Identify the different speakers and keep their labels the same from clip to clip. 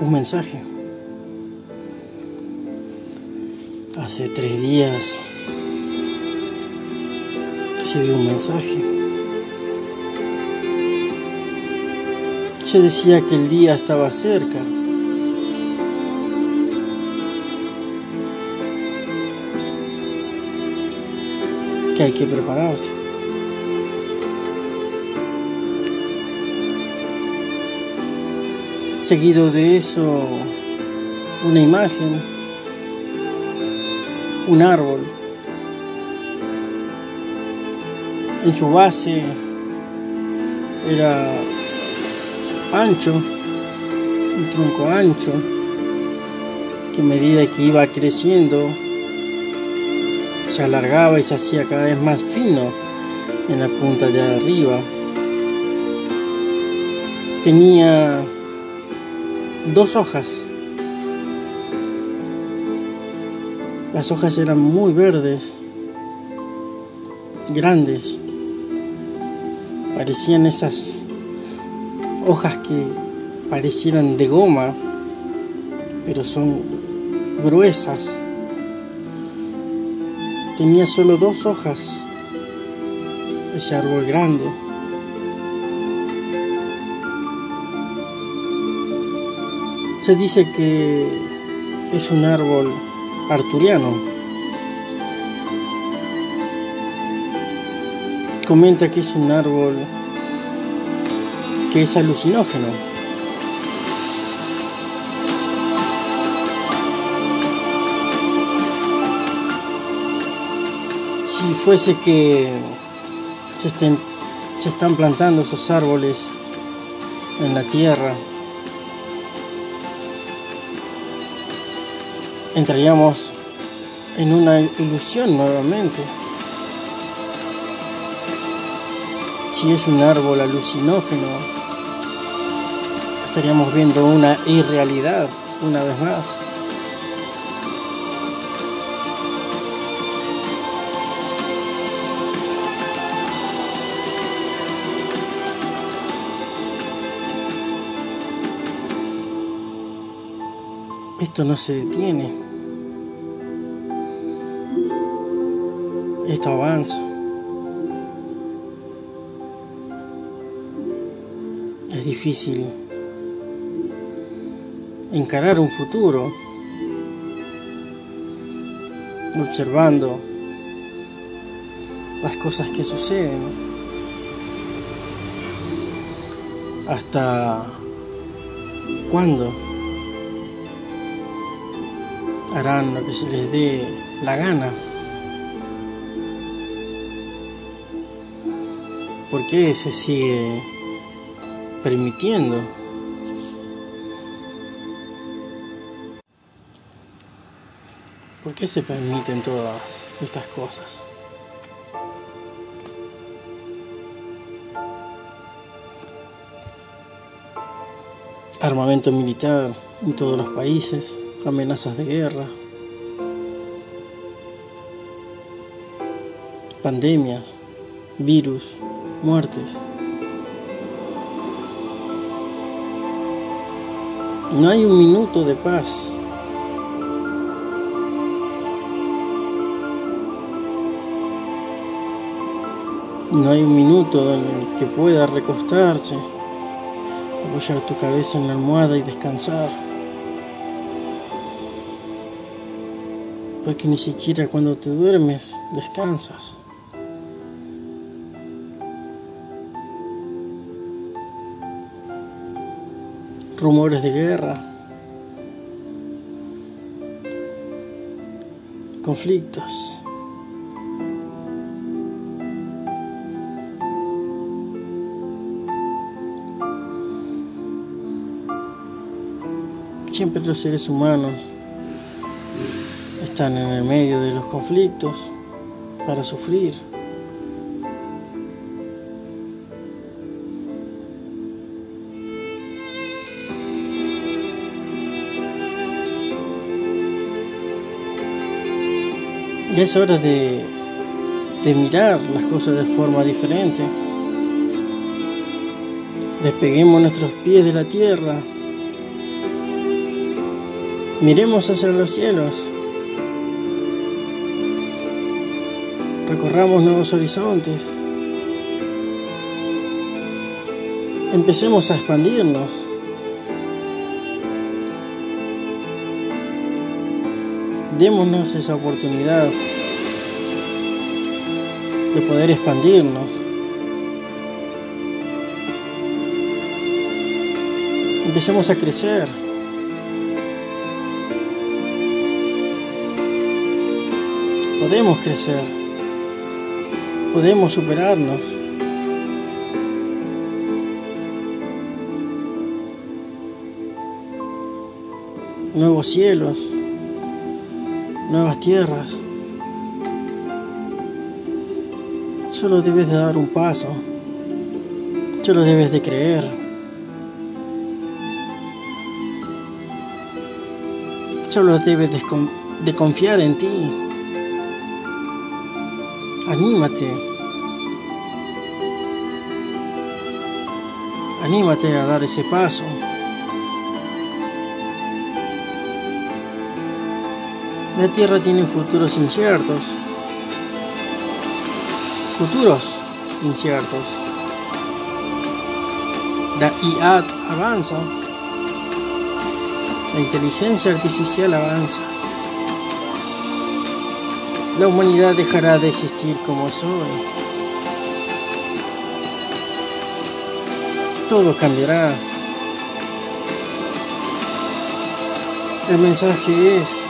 Speaker 1: un mensaje. Hace tres días recibí un mensaje. Se decía que el día estaba cerca. Que hay que prepararse. Seguido de eso, una imagen, un árbol. En su base era ancho, un tronco ancho, que a medida que iba creciendo se alargaba y se hacía cada vez más fino en la punta de arriba. Tenía dos hojas. Las hojas eran muy verdes, grandes. Parecían esas hojas que parecieran de goma, pero son gruesas. Tenía solo dos hojas, ese árbol grande. Se dice que es un árbol arturiano. Comenta que es un árbol que es alucinógeno. Si fuese que se, estén, se están plantando esos árboles en la tierra, entraríamos en una ilusión nuevamente. Si es un árbol alucinógeno, estaríamos viendo una irrealidad una vez más. Esto no se detiene. Esto avanza. Es difícil encarar un futuro observando las cosas que suceden hasta cuándo harán lo que se les dé la gana. ¿Por qué se sigue permitiendo? ¿Por qué se permiten todas estas cosas? Armamento militar en todos los países, amenazas de guerra, pandemias, virus, muertes. No hay un minuto de paz. No hay un minuto en el que pueda recostarse, apoyar tu cabeza en la almohada y descansar. Porque ni siquiera cuando te duermes descansas. Rumores de guerra, conflictos. Siempre los seres humanos están en el medio de los conflictos para sufrir. Es hora de, de mirar las cosas de forma diferente. Despeguemos nuestros pies de la tierra Miremos hacia los cielos. Recorramos nuevos horizontes. Empecemos a expandirnos. Démonos esa oportunidad de poder expandirnos. Empecemos a crecer. Podemos crecer. Podemos superarnos. Nuevos cielos. Nuevas tierras. Solo debes de dar un paso. Solo debes de creer. Solo debes de, confiar en ti. Anímate. Anímate a dar ese paso. La Tierra tiene futuros inciertos. Futuros inciertos. La IA avanza. La inteligencia artificial avanza. La humanidad dejará de existir como es hoy. Todo cambiará. El mensaje es,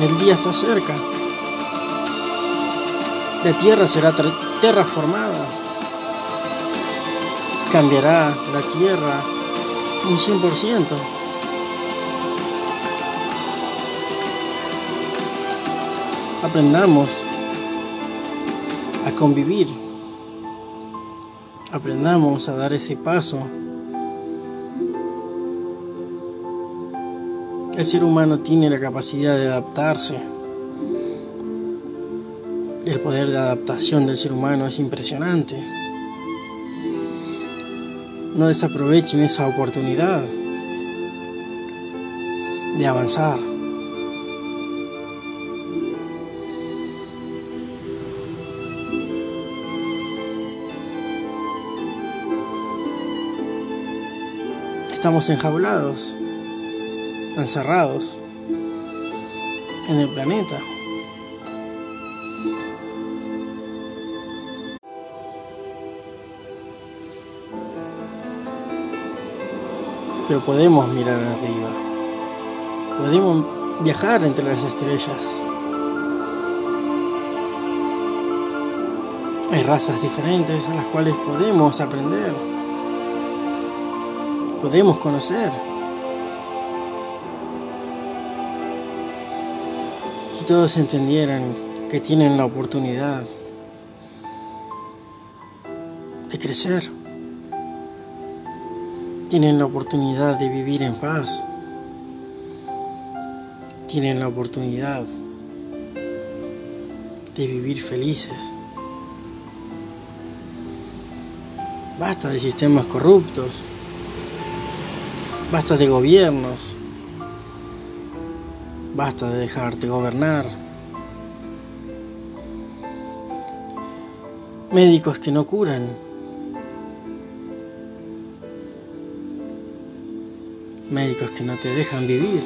Speaker 1: el día está cerca. La tierra será terraformada. Cambiará la tierra un 100%. Aprendamos a convivir. Aprendamos a dar ese paso. El ser humano tiene la capacidad de adaptarse. El poder de adaptación del ser humano es impresionante. No desaprovechen esa oportunidad de avanzar. Estamos enjaulados, encerrados en el planeta. Pero podemos mirar arriba. Podemos viajar entre las estrellas. Hay razas diferentes a las cuales podemos aprender. Podemos conocer. Todos entendieran que tienen la oportunidad de crecer tienen la oportunidad de vivir en paz. Tienen la oportunidad de vivir felices. Basta de sistemas corruptos. Basta de gobiernos. Basta de dejarte gobernar. Médicos que no curan. médicos que no te dejan vivir.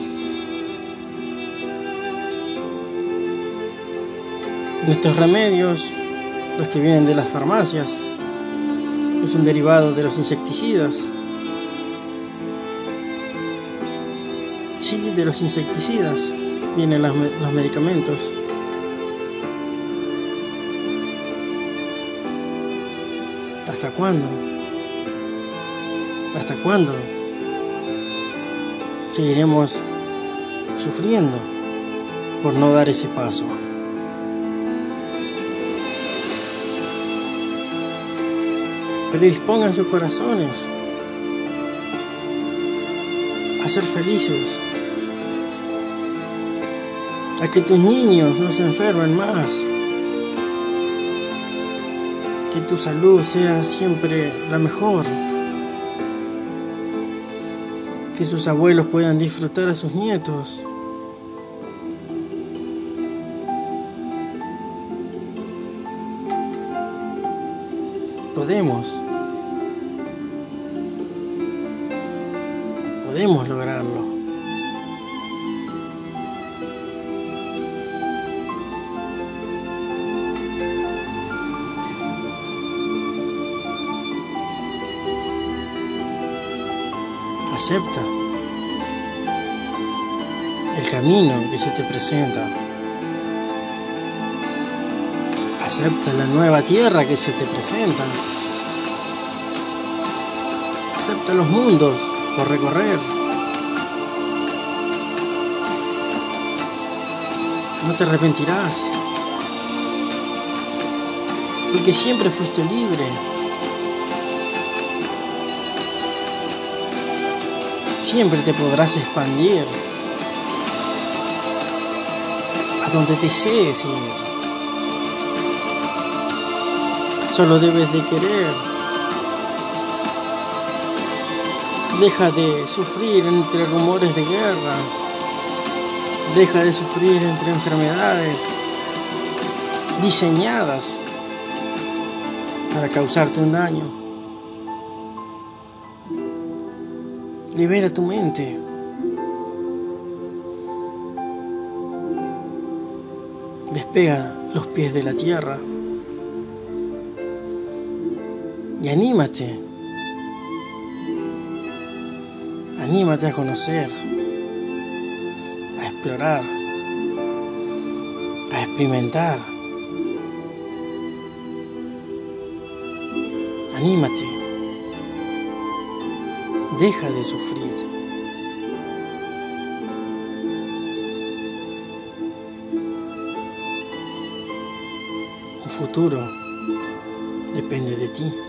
Speaker 1: Nuestros remedios, los que vienen de las farmacias, es un derivado de los insecticidas. Sí, de los insecticidas vienen los, medicamentos. ¿Hasta cuándo? ¿Hasta cuándo? seguiremos sufriendo por no dar ese paso. Predispongan sus corazones a ser felices, a que tus niños no se enfermen más, que tu salud sea siempre la mejor. que sus abuelos puedan disfrutar a sus nietos. Podemos. Podemos lograrlo. Acepta el camino que se te presenta. Acepta la nueva tierra que se te presenta. Acepta los mundos por recorrer. No te arrepentirás. Porque siempre fuiste libre. Siempre te podrás expandir a donde desees ir. Solo debes de querer. Deja de sufrir entre rumores de guerra. Deja de sufrir entre enfermedades diseñadas para causarte un daño. Libera tu mente. Despega los pies de la tierra. Y anímate. Anímate a conocer, a explorar, a experimentar. Anímate. Deja de sufrir. Un futuro depende de ti.